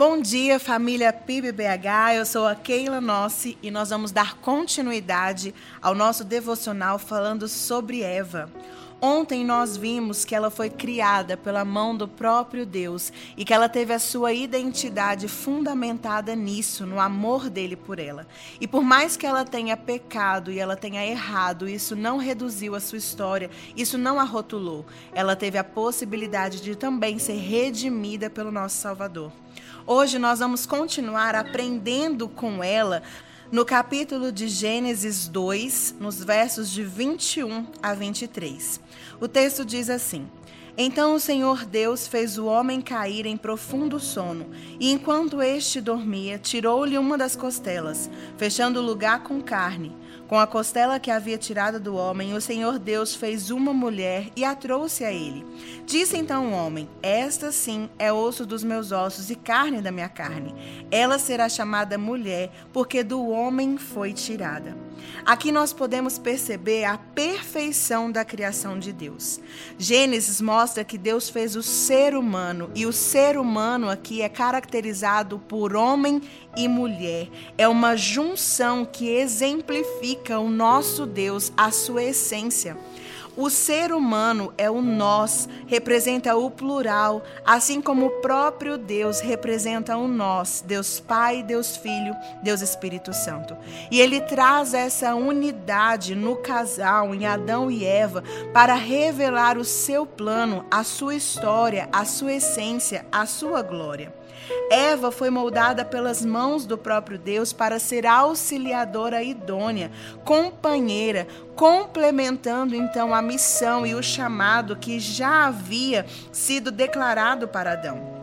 Bom dia, família PIBBH. Eu sou a Keila Nossi e nós vamos dar continuidade ao nosso devocional falando sobre Eva. Ontem nós vimos que ela foi criada pela mão do próprio Deus e que ela teve a sua identidade fundamentada nisso, no amor dele por ela. E por mais que ela tenha pecado e ela tenha errado, isso não reduziu a sua história, isso não a rotulou. Ela teve a possibilidade de também ser redimida pelo nosso Salvador. Hoje nós vamos continuar aprendendo com ela no capítulo de Gênesis 2, nos versos de 21 a 23. O texto diz assim: Então o Senhor Deus fez o homem cair em profundo sono, e enquanto este dormia, tirou-lhe uma das costelas, fechando o lugar com carne. Com a costela que havia tirado do homem, o Senhor Deus fez uma mulher e a trouxe a ele. Disse então o homem: Esta sim é osso dos meus ossos e carne da minha carne. Ela será chamada mulher, porque do homem foi tirada. Aqui nós podemos perceber a perfeição da criação de Deus. Gênesis mostra que Deus fez o ser humano e o ser humano aqui é caracterizado por homem e mulher. É uma junção que exemplifica o nosso Deus, a sua essência. O ser humano é o nós, representa o plural, assim como o próprio Deus representa o nós, Deus Pai, Deus Filho, Deus Espírito Santo. E ele traz essa unidade no casal, em Adão e Eva, para revelar o seu plano, a sua história, a sua essência, a sua glória. Eva foi moldada pelas mãos do próprio Deus para ser auxiliadora idônea, companheira, complementando então a missão e o chamado que já havia sido declarado para Adão.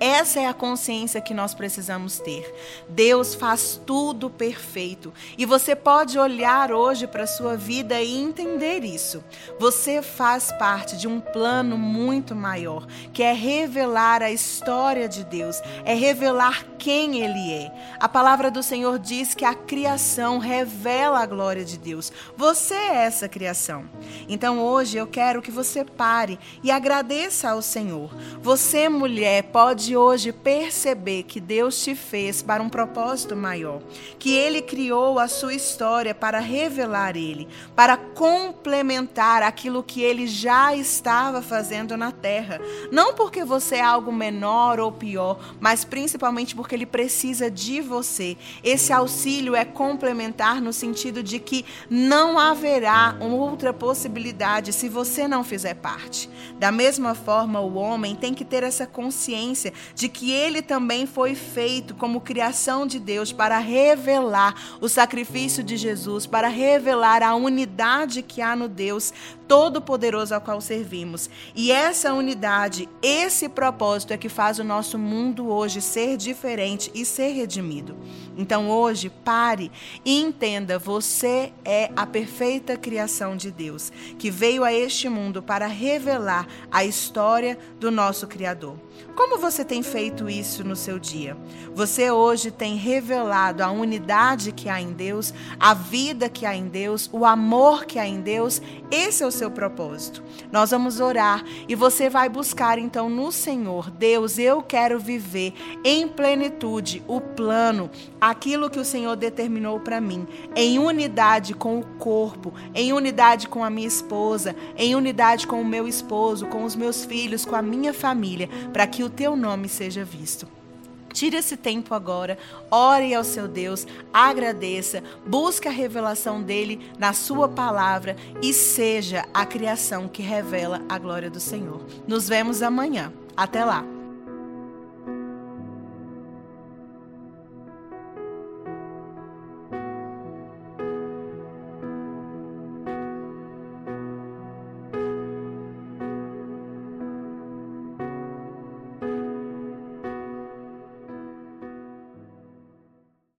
Essa é a consciência que nós precisamos ter. Deus faz tudo perfeito. E você pode olhar hoje para a sua vida e entender isso. Você faz parte de um plano muito maior, que é revelar a história de Deus, é revelar quem Ele é. A palavra do Senhor diz que a criação revela a glória de Deus. Você é essa criação. Então hoje eu quero que você pare e agradeça ao Senhor. Você, mulher, pode hoje perceber que Deus te fez para um propósito maior, que Ele criou a sua história para revelar Ele, para complementar aquilo que Ele já estava fazendo na terra. Não porque você é algo menor ou pior, mas principalmente porque Ele precisa de você. Esse auxílio é complementar no sentido de que não haverá outra possibilidade se você não fizer parte. Da mesma forma, o homem tem que ter essa consciência de que ele também foi feito como criação de Deus para revelar o sacrifício de Jesus, para revelar a unidade que há no Deus Todo-Poderoso ao qual servimos. E essa unidade, esse propósito é que faz o nosso mundo hoje ser diferente e ser redimido. Então hoje, pare e entenda: você é a perfeita criação de Deus, que veio a este mundo para revelar a história do nosso Criador. Como você tem feito isso no seu dia? Você hoje tem revelado a unidade que há em Deus, a vida que há em Deus, o amor que há em Deus? Esse é o seu propósito. Nós vamos orar e você vai buscar então no Senhor, Deus, eu quero viver em plenitude o plano, aquilo que o Senhor determinou para mim, em unidade com o corpo, em unidade com a minha esposa, em unidade com o meu esposo, com os meus filhos, com a minha família, para que o teu nome seja visto. Tire esse tempo agora, ore ao seu Deus, agradeça, busque a revelação dele na sua palavra e seja a criação que revela a glória do Senhor. Nos vemos amanhã. Até lá.